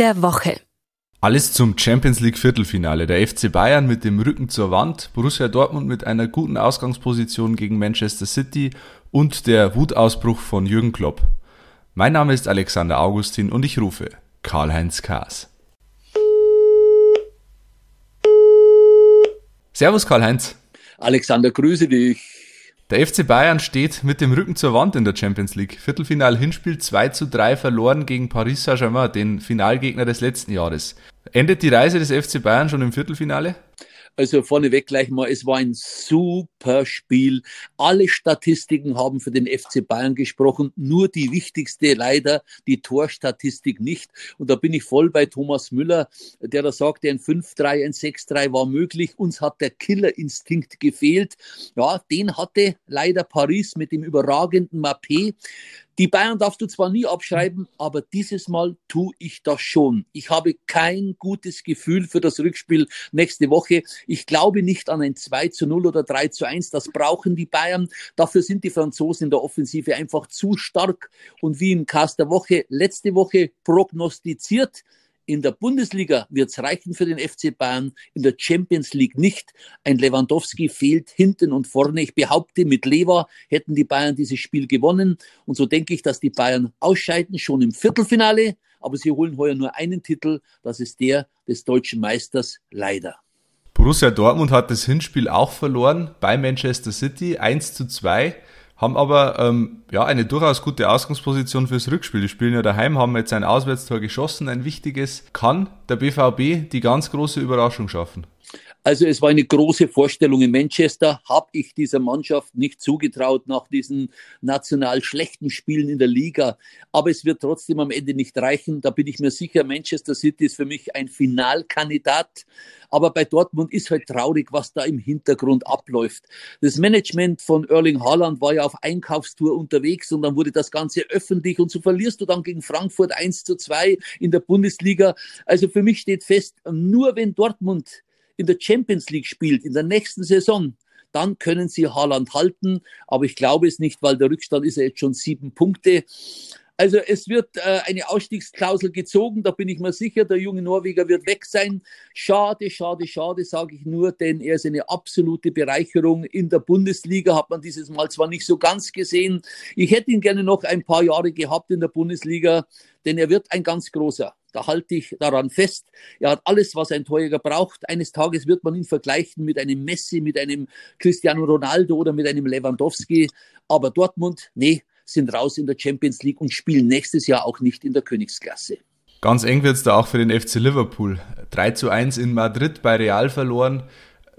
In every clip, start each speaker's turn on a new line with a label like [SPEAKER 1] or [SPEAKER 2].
[SPEAKER 1] der Woche.
[SPEAKER 2] Alles zum Champions League Viertelfinale. Der FC Bayern mit dem Rücken zur Wand, Borussia Dortmund mit einer guten Ausgangsposition gegen Manchester City und der Wutausbruch von Jürgen Klopp. Mein Name ist Alexander Augustin und ich rufe Karl-Heinz Kaas. Servus Karl-Heinz.
[SPEAKER 3] Alexander, grüße dich.
[SPEAKER 2] Der FC Bayern steht mit dem Rücken zur Wand in der Champions League. Viertelfinal Hinspiel 2 zu 3 verloren gegen Paris Saint-Germain, den Finalgegner des letzten Jahres. Endet die Reise des FC Bayern schon im Viertelfinale?
[SPEAKER 3] Also vorneweg gleich mal, es war ein super Spiel. Alle Statistiken haben für den FC Bayern gesprochen, nur die wichtigste leider, die Torstatistik nicht. Und da bin ich voll bei Thomas Müller, der da sagte, ein 5-3, ein 6-3 war möglich. Uns hat der Killerinstinkt gefehlt. Ja, den hatte leider Paris mit dem überragenden Mappé. Die Bayern darfst du zwar nie abschreiben, aber dieses Mal tue ich das schon. Ich habe kein gutes Gefühl für das Rückspiel nächste Woche. Ich glaube nicht an ein 2 zu 0 oder 3 zu 1. Das brauchen die Bayern. Dafür sind die Franzosen in der Offensive einfach zu stark. Und wie im Cast der Woche letzte Woche prognostiziert, in der Bundesliga wird es reichen für den FC Bayern, in der Champions League nicht. Ein Lewandowski fehlt hinten und vorne. Ich behaupte, mit Lever hätten die Bayern dieses Spiel gewonnen. Und so denke ich, dass die Bayern ausscheiden, schon im Viertelfinale. Aber sie holen heuer nur einen Titel, das ist der des deutschen Meisters, leider.
[SPEAKER 2] Borussia Dortmund hat das Hinspiel auch verloren bei Manchester City, 1 zu 2 haben aber ähm, ja eine durchaus gute Ausgangsposition fürs Rückspiel. Die spielen ja daheim, haben jetzt ein Auswärtstor geschossen, ein wichtiges. Kann der BVB die ganz große Überraschung schaffen?
[SPEAKER 3] Also es war eine große Vorstellung in Manchester, habe ich dieser Mannschaft nicht zugetraut nach diesen national schlechten Spielen in der Liga. Aber es wird trotzdem am Ende nicht reichen. Da bin ich mir sicher, Manchester City ist für mich ein Finalkandidat. Aber bei Dortmund ist halt traurig, was da im Hintergrund abläuft. Das Management von Erling Haaland war ja auf Einkaufstour unterwegs und dann wurde das Ganze öffentlich und so verlierst du dann gegen Frankfurt 1 zu 2 in der Bundesliga. Also für mich steht fest, nur wenn Dortmund in der Champions League spielt, in der nächsten Saison, dann können sie Haaland halten. Aber ich glaube es nicht, weil der Rückstand ist ja jetzt schon sieben Punkte. Also es wird äh, eine Ausstiegsklausel gezogen, da bin ich mir sicher, der junge Norweger wird weg sein. Schade, schade, schade, sage ich nur, denn er ist eine absolute Bereicherung. In der Bundesliga hat man dieses Mal zwar nicht so ganz gesehen. Ich hätte ihn gerne noch ein paar Jahre gehabt in der Bundesliga, denn er wird ein ganz großer. Da halte ich daran fest. Er hat alles, was ein Torjäger braucht. Eines Tages wird man ihn vergleichen mit einem Messi, mit einem Cristiano Ronaldo oder mit einem Lewandowski. Aber Dortmund, nee, sind raus in der Champions League und spielen nächstes Jahr auch nicht in der Königsklasse.
[SPEAKER 2] Ganz eng wird es da auch für den FC Liverpool. 3 zu 1 in Madrid bei Real verloren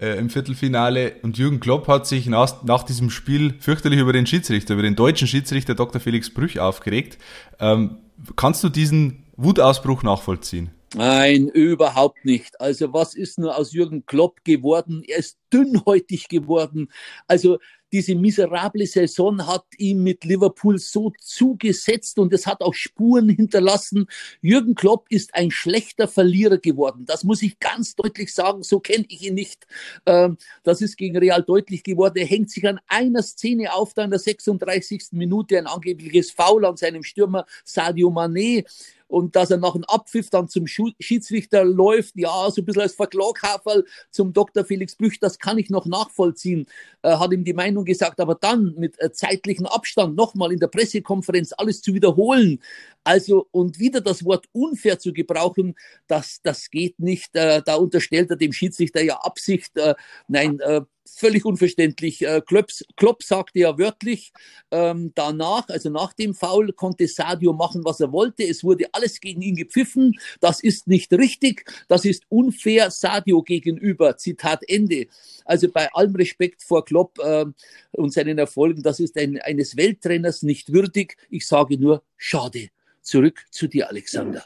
[SPEAKER 2] äh, im Viertelfinale und Jürgen Klopp hat sich nach, nach diesem Spiel fürchterlich über den Schiedsrichter, über den deutschen Schiedsrichter Dr. Felix Brüch aufgeregt. Ähm, kannst du diesen Wutausbruch nachvollziehen?
[SPEAKER 3] Nein, überhaupt nicht. Also was ist nur aus Jürgen Klopp geworden? Er ist dünnhäutig geworden. Also diese miserable Saison hat ihm mit Liverpool so zugesetzt und es hat auch Spuren hinterlassen. Jürgen Klopp ist ein schlechter Verlierer geworden. Das muss ich ganz deutlich sagen. So kenne ich ihn nicht. Ähm, das ist gegen Real deutlich geworden. Er hängt sich an einer Szene auf, da in der 36. Minute ein angebliches Foul an seinem Stürmer Sadio Mané und dass er nach dem Abpfiff dann zum Schiedsrichter läuft, ja, so ein bisschen als Verklaghaferl zum Dr. Felix Büch, das kann ich noch nachvollziehen, äh, hat ihm die Meinung gesagt, aber dann mit äh, zeitlichem Abstand nochmal in der Pressekonferenz alles zu wiederholen, also und wieder das Wort unfair zu gebrauchen, das, das geht nicht, äh, da unterstellt er dem Schiedsrichter ja Absicht, äh, nein, völlig unverständlich. Äh, Klopp, Klopp sagte ja wörtlich, ähm, danach, also nach dem Foul, konnte Sadio machen, was er wollte. Es wurde alles gegen ihn gepfiffen. Das ist nicht richtig. Das ist unfair Sadio gegenüber. Zitat Ende. Also bei allem Respekt vor Klopp äh, und seinen Erfolgen, das ist ein, eines Welttrainers nicht würdig. Ich sage nur, schade. Zurück zu dir, Alexander.